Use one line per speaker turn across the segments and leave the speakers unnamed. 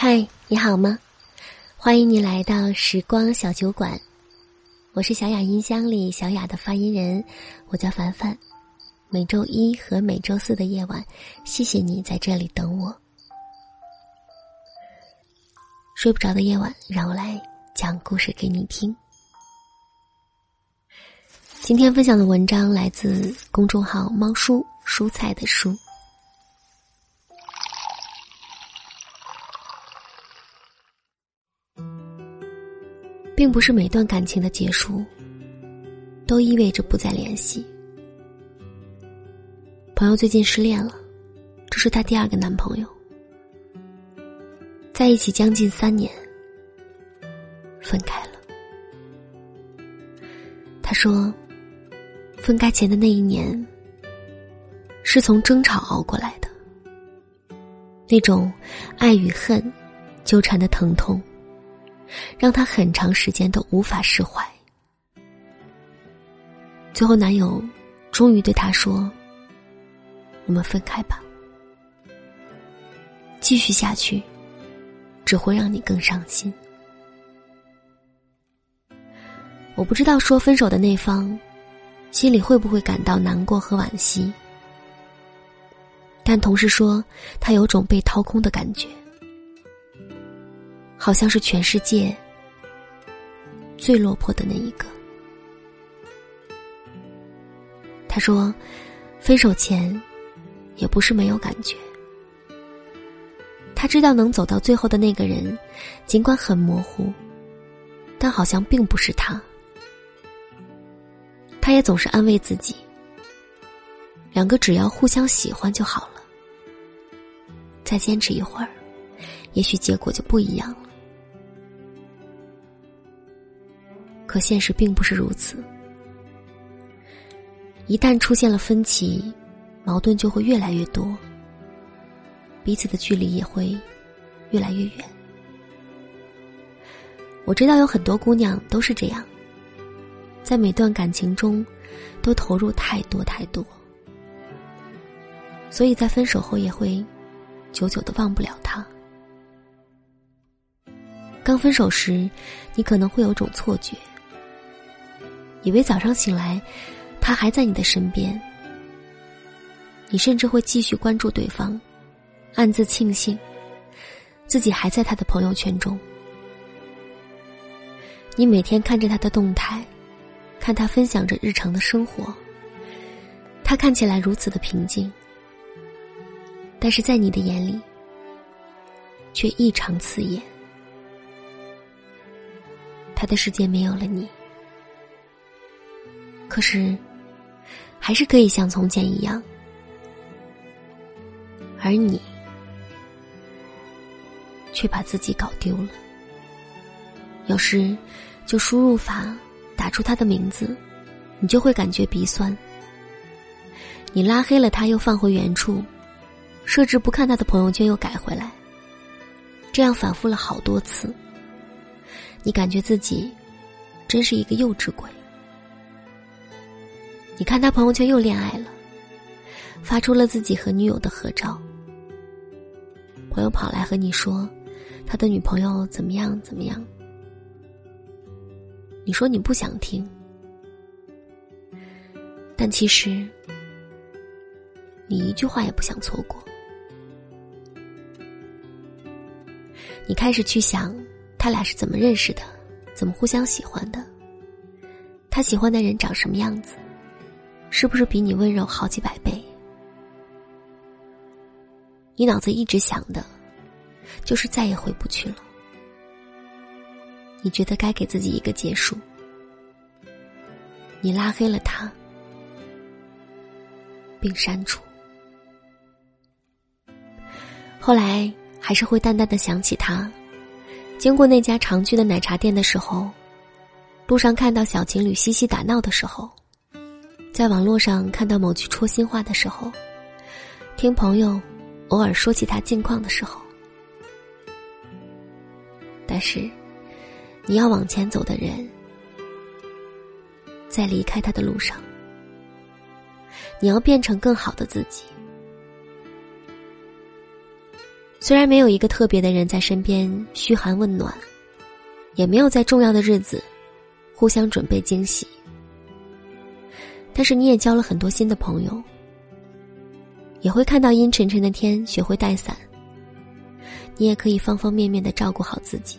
嗨，你好吗？欢迎你来到时光小酒馆，我是小雅音箱里小雅的发音人，我叫凡凡。每周一和每周四的夜晚，谢谢你在这里等我。睡不着的夜晚，让我来讲故事给你听。今天分享的文章来自公众号“猫叔蔬菜的书”。并不是每段感情的结束都意味着不再联系。朋友最近失恋了，这是她第二个男朋友，在一起将近三年，分开了。他说，分开前的那一年，是从争吵熬过来的，那种爱与恨纠缠的疼痛。让他很长时间都无法释怀。最后，男友终于对她说：“我们分开吧，继续下去只会让你更伤心。”我不知道说分手的那方心里会不会感到难过和惋惜，但同事说他有种被掏空的感觉。好像是全世界最落魄的那一个。他说：“分手前也不是没有感觉，他知道能走到最后的那个人，尽管很模糊，但好像并不是他。他也总是安慰自己，两个只要互相喜欢就好了，再坚持一会儿，也许结果就不一样了。”可现实并不是如此。一旦出现了分歧，矛盾就会越来越多，彼此的距离也会越来越远。我知道有很多姑娘都是这样，在每段感情中都投入太多太多，所以在分手后也会久久的忘不了他。刚分手时，你可能会有种错觉。以为早上醒来，他还在你的身边，你甚至会继续关注对方，暗自庆幸自己还在他的朋友圈中。你每天看着他的动态，看他分享着日常的生活，他看起来如此的平静，但是在你的眼里却异常刺眼。他的世界没有了你。可是，还是可以像从前一样，而你却把自己搞丢了。有时，就输入法打出他的名字，你就会感觉鼻酸。你拉黑了他，又放回原处，设置不看他的朋友圈，又改回来，这样反复了好多次。你感觉自己真是一个幼稚鬼。你看他朋友圈又恋爱了，发出了自己和女友的合照。朋友跑来和你说，他的女朋友怎么样怎么样。你说你不想听，但其实你一句话也不想错过。你开始去想，他俩是怎么认识的，怎么互相喜欢的，他喜欢的人长什么样子。是不是比你温柔好几百倍？你脑子一直想的，就是再也回不去了。你觉得该给自己一个结束，你拉黑了他，并删除。后来还是会淡淡的想起他，经过那家常去的奶茶店的时候，路上看到小情侣嬉戏打闹的时候。在网络上看到某句戳心话的时候，听朋友偶尔说起他近况的时候，但是你要往前走的人，在离开他的路上，你要变成更好的自己。虽然没有一个特别的人在身边嘘寒问暖，也没有在重要的日子互相准备惊喜，但是你也交了很多新的朋友，也会看到阴沉沉的天学会带伞，你也可以方方面面的照顾好自己。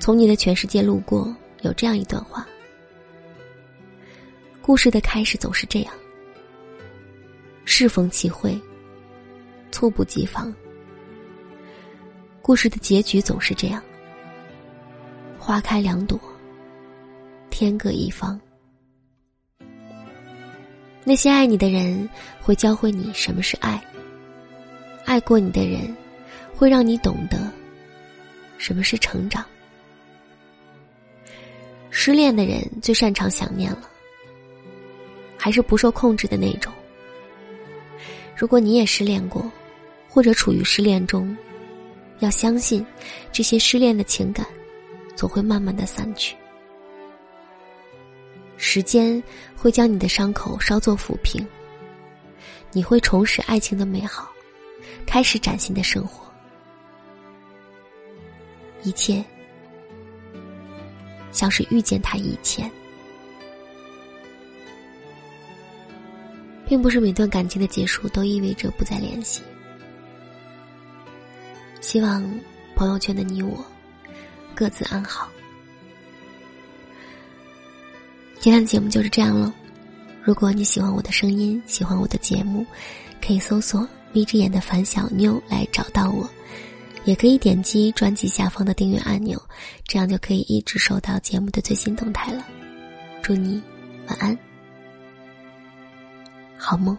从你的全世界路过，有这样一段话：故事的开始总是这样，适逢其会。猝不及防，故事的结局总是这样：花开两朵，天各一方。那些爱你的人会教会你什么是爱，爱过你的人会让你懂得什么是成长。失恋的人最擅长想念了，还是不受控制的那种。如果你也失恋过。或者处于失恋中，要相信，这些失恋的情感，总会慢慢的散去。时间会将你的伤口稍作抚平，你会重拾爱情的美好，开始崭新的生活。一切，像是遇见他以前，并不是每段感情的结束都意味着不再联系。希望朋友圈的你我各自安好。今天的节目就是这样了。如果你喜欢我的声音，喜欢我的节目，可以搜索“眯着眼的樊小妞”来找到我，也可以点击专辑下方的订阅按钮，这样就可以一直收到节目的最新动态了。祝你晚安，好梦。